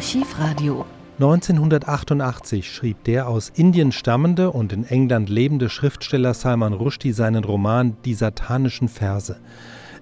Archivradio. 1988 schrieb der aus Indien stammende und in England lebende Schriftsteller Salman Rushdie seinen Roman Die satanischen Verse.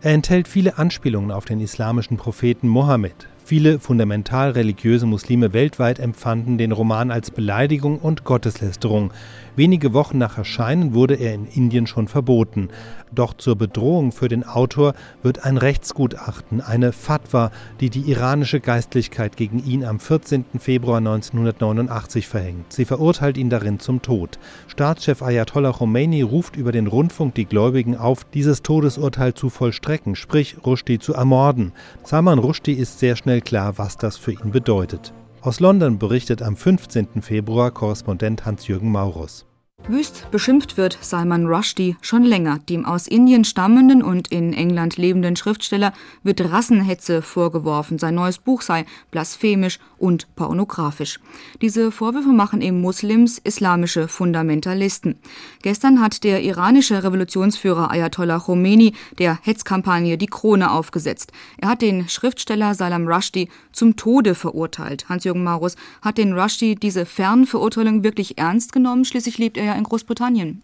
Er enthält viele Anspielungen auf den islamischen Propheten Mohammed. Viele fundamental religiöse Muslime weltweit empfanden den Roman als Beleidigung und Gotteslästerung. Wenige Wochen nach Erscheinen wurde er in Indien schon verboten. Doch zur Bedrohung für den Autor wird ein Rechtsgutachten, eine Fatwa, die die iranische Geistlichkeit gegen ihn am 14. Februar 1989 verhängt. Sie verurteilt ihn darin zum Tod. Staatschef Ayatollah Khomeini ruft über den Rundfunk die Gläubigen auf, dieses Todesurteil zu vollstrecken, sprich Rushdie zu ermorden. Salman Rushdie ist sehr schnell klar, was das für ihn bedeutet. Aus London berichtet am 15. Februar Korrespondent Hans-Jürgen Maurus. Wüst beschimpft wird Salman Rushdie schon länger. Dem aus Indien stammenden und in England lebenden Schriftsteller wird Rassenhetze vorgeworfen. Sein neues Buch sei blasphemisch und pornografisch. Diese Vorwürfe machen ihm Muslims islamische Fundamentalisten. Gestern hat der iranische Revolutionsführer Ayatollah Khomeini der Hetzkampagne die Krone aufgesetzt. Er hat den Schriftsteller Salam Rushdie zum Tode verurteilt. Hans-Jürgen Marus hat den Rushdie diese Fernverurteilung wirklich ernst genommen. Schließlich lebt er ja in Großbritannien.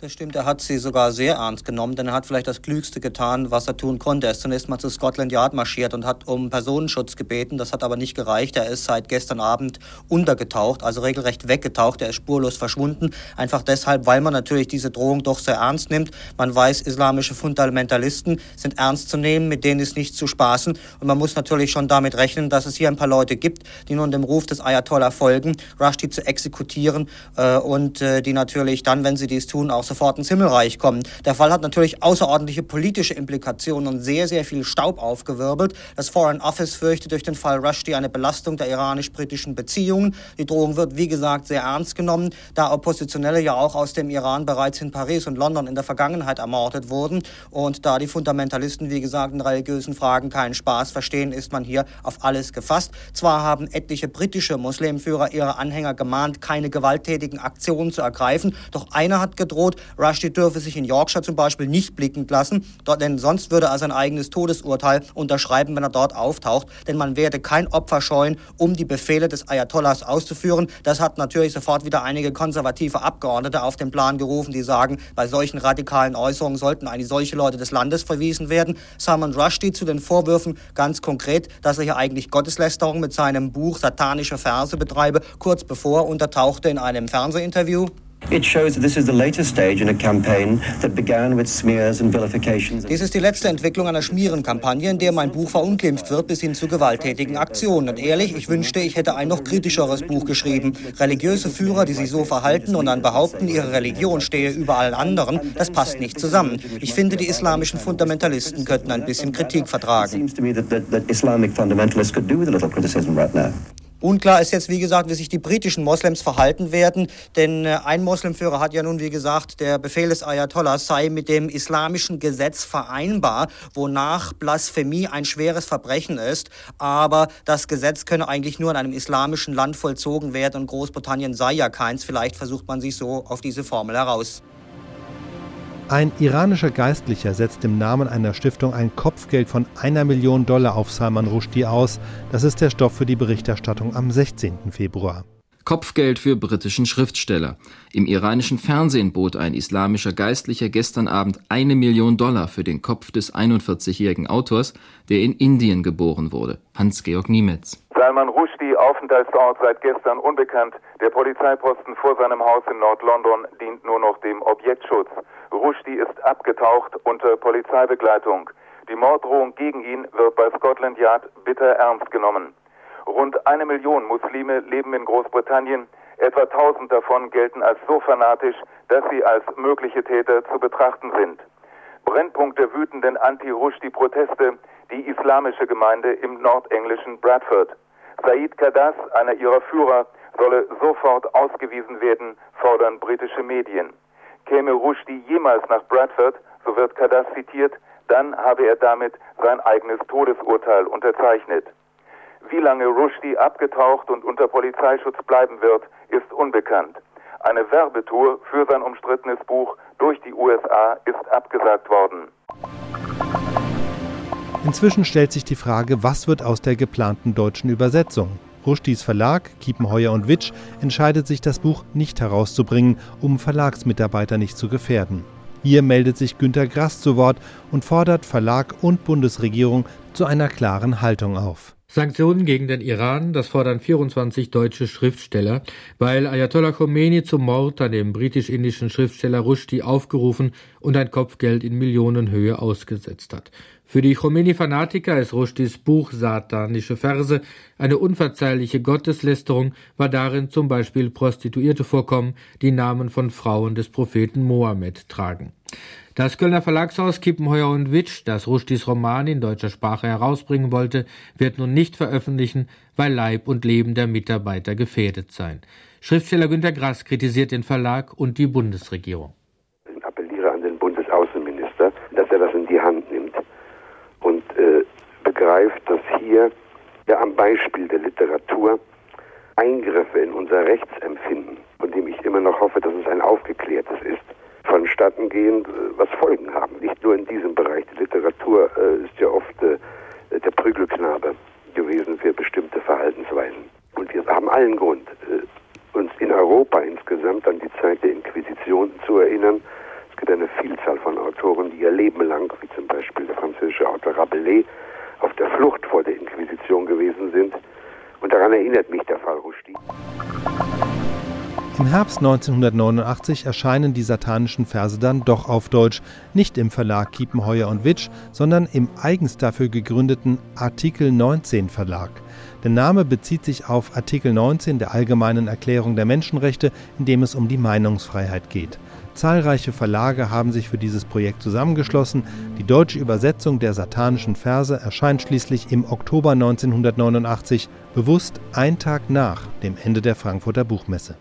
Das stimmt, er hat sie sogar sehr ernst genommen, denn er hat vielleicht das Klügste getan, was er tun konnte. Er ist zunächst mal zu Scotland Yard marschiert und hat um Personenschutz gebeten. Das hat aber nicht gereicht. Er ist seit gestern Abend untergetaucht, also regelrecht weggetaucht. Er ist spurlos verschwunden. Einfach deshalb, weil man natürlich diese Drohung doch sehr ernst nimmt. Man weiß, islamische Fundamentalisten sind ernst zu nehmen, mit denen ist nicht zu spaßen. Und man muss natürlich schon damit rechnen, dass es hier ein paar Leute gibt, die nun dem Ruf des Ayatollah folgen, Rushdie zu exekutieren äh, und äh, die natürlich dann, wenn sie dies tun, auch sofort ins Himmelreich kommen. Der Fall hat natürlich außerordentliche politische Implikationen und sehr, sehr viel Staub aufgewirbelt. Das Foreign Office fürchtet durch den Fall Rushdie eine Belastung der iranisch-britischen Beziehungen. Die Drohung wird, wie gesagt, sehr ernst genommen, da Oppositionelle ja auch aus dem Iran bereits in Paris und London in der Vergangenheit ermordet wurden. Und da die Fundamentalisten, wie gesagt, in religiösen Fragen keinen Spaß verstehen, ist man hier auf alles gefasst. Zwar haben etliche britische Muslimführer ihre Anhänger gemahnt, keine gewalttätigen Aktionen zu ergreifen, doch einer hat gedroht, Rushdie dürfe sich in Yorkshire zum Beispiel nicht blicken lassen, denn sonst würde er sein eigenes Todesurteil unterschreiben, wenn er dort auftaucht. Denn man werde kein Opfer scheuen, um die Befehle des Ayatollahs auszuführen. Das hat natürlich sofort wieder einige konservative Abgeordnete auf den Plan gerufen, die sagen, bei solchen radikalen Äußerungen sollten eigentlich solche Leute des Landes verwiesen werden. Salman Rushdie zu den Vorwürfen ganz konkret, dass er hier eigentlich Gotteslästerung mit seinem Buch Satanische Verse betreibe, kurz bevor untertauchte in einem Fernsehinterview. Dies ist die letzte Entwicklung einer Schmierenkampagne, in der mein Buch verunglimpft wird bis hin zu gewalttätigen Aktionen. Und ehrlich, ich wünschte, ich hätte ein noch kritischeres Buch geschrieben. Religiöse Führer, die sich so verhalten und dann behaupten, ihre Religion stehe über allen anderen, das passt nicht zusammen. Ich finde, die islamischen Fundamentalisten könnten ein bisschen Kritik vertragen. Unklar ist jetzt, wie gesagt, wie sich die britischen Moslems verhalten werden, denn äh, ein Moslemführer hat ja nun, wie gesagt, der Befehl des Ayatollahs sei mit dem islamischen Gesetz vereinbar, wonach Blasphemie ein schweres Verbrechen ist, aber das Gesetz könne eigentlich nur in einem islamischen Land vollzogen werden und Großbritannien sei ja keins. Vielleicht versucht man sich so auf diese Formel heraus. Ein iranischer Geistlicher setzt im Namen einer Stiftung ein Kopfgeld von einer Million Dollar auf Salman Rushdie aus. Das ist der Stoff für die Berichterstattung am 16. Februar. Kopfgeld für britischen Schriftsteller. Im iranischen Fernsehen bot ein islamischer Geistlicher gestern Abend eine Million Dollar für den Kopf des 41-jährigen Autors, der in Indien geboren wurde. Hans-Georg Niemetz. Salman Rushdie, Aufenthaltsort seit gestern unbekannt. Der Polizeiposten vor seinem Haus in Nord-London dient nur noch dem Objektschutz. Rushdie ist abgetaucht unter Polizeibegleitung. Die Morddrohung gegen ihn wird bei Scotland Yard bitter ernst genommen. Rund eine Million Muslime leben in Großbritannien. Etwa tausend davon gelten als so fanatisch, dass sie als mögliche Täter zu betrachten sind. Brennpunkt der wütenden Anti-Rushdie-Proteste, die islamische Gemeinde im nordenglischen Bradford. Said Kadas, einer ihrer Führer, solle sofort ausgewiesen werden, fordern britische Medien. Käme Rushdie jemals nach Bradford, so wird Kadas zitiert, dann habe er damit sein eigenes Todesurteil unterzeichnet. Wie lange Rushdie abgetaucht und unter Polizeischutz bleiben wird, ist unbekannt. Eine Werbetour für sein umstrittenes Buch durch die USA ist abgesagt worden. Inzwischen stellt sich die Frage, was wird aus der geplanten deutschen Übersetzung? Rushdies Verlag, Kiepenheuer und Witsch, entscheidet sich, das Buch nicht herauszubringen, um Verlagsmitarbeiter nicht zu gefährden. Hier meldet sich Günter Grass zu Wort und fordert Verlag und Bundesregierung zu einer klaren Haltung auf. Sanktionen gegen den Iran, das fordern 24 deutsche Schriftsteller, weil Ayatollah Khomeini zum Mord an dem britisch-indischen Schriftsteller Rushdie aufgerufen und ein Kopfgeld in Millionenhöhe ausgesetzt hat. Für die Khomeini-Fanatiker ist Rushdies Buch Satanische Verse eine unverzeihliche Gotteslästerung, war darin zum Beispiel Prostituierte vorkommen, die Namen von Frauen des Propheten Mohammed tragen. Das Kölner Verlagshaus Kippenheuer und Witsch, das Rushdies Roman in deutscher Sprache herausbringen wollte, wird nun nicht veröffentlichen, weil Leib und Leben der Mitarbeiter gefährdet seien. Schriftsteller Günter Grass kritisiert den Verlag und die Bundesregierung. Ich appelliere an den Bundesaußenminister, dass er das in die Hand nimmt und äh, begreift, dass hier ja, am Beispiel der Literatur Eingriffe in unser Rechtsempfinden, von dem ich immer noch hoffe, dass es ein aufgeklärtes ist, vonstatten gehen, was Folgen haben. Nicht nur in diesem Bereich. Die Literatur äh, ist ja oft äh, der Prügelknabe gewesen für bestimmte Verhaltensweisen. Und wir haben allen Grund, äh, uns in Europa insgesamt an die Zeit der Inquisition zu erinnern. Es gibt eine Vielzahl von Autoren, die ihr Leben lang, wie zum Beispiel der französische Autor Rabelais, auf der Flucht vor der Inquisition gewesen sind. Und daran erinnert mich der Fall Rushdie. Im Herbst 1989 erscheinen die satanischen Verse dann doch auf Deutsch, nicht im Verlag Kiepenheuer und Witsch, sondern im eigens dafür gegründeten Artikel 19 Verlag. Der Name bezieht sich auf Artikel 19 der Allgemeinen Erklärung der Menschenrechte, in dem es um die Meinungsfreiheit geht. Zahlreiche Verlage haben sich für dieses Projekt zusammengeschlossen. Die deutsche Übersetzung der satanischen Verse erscheint schließlich im Oktober 1989, bewusst ein Tag nach dem Ende der Frankfurter Buchmesse.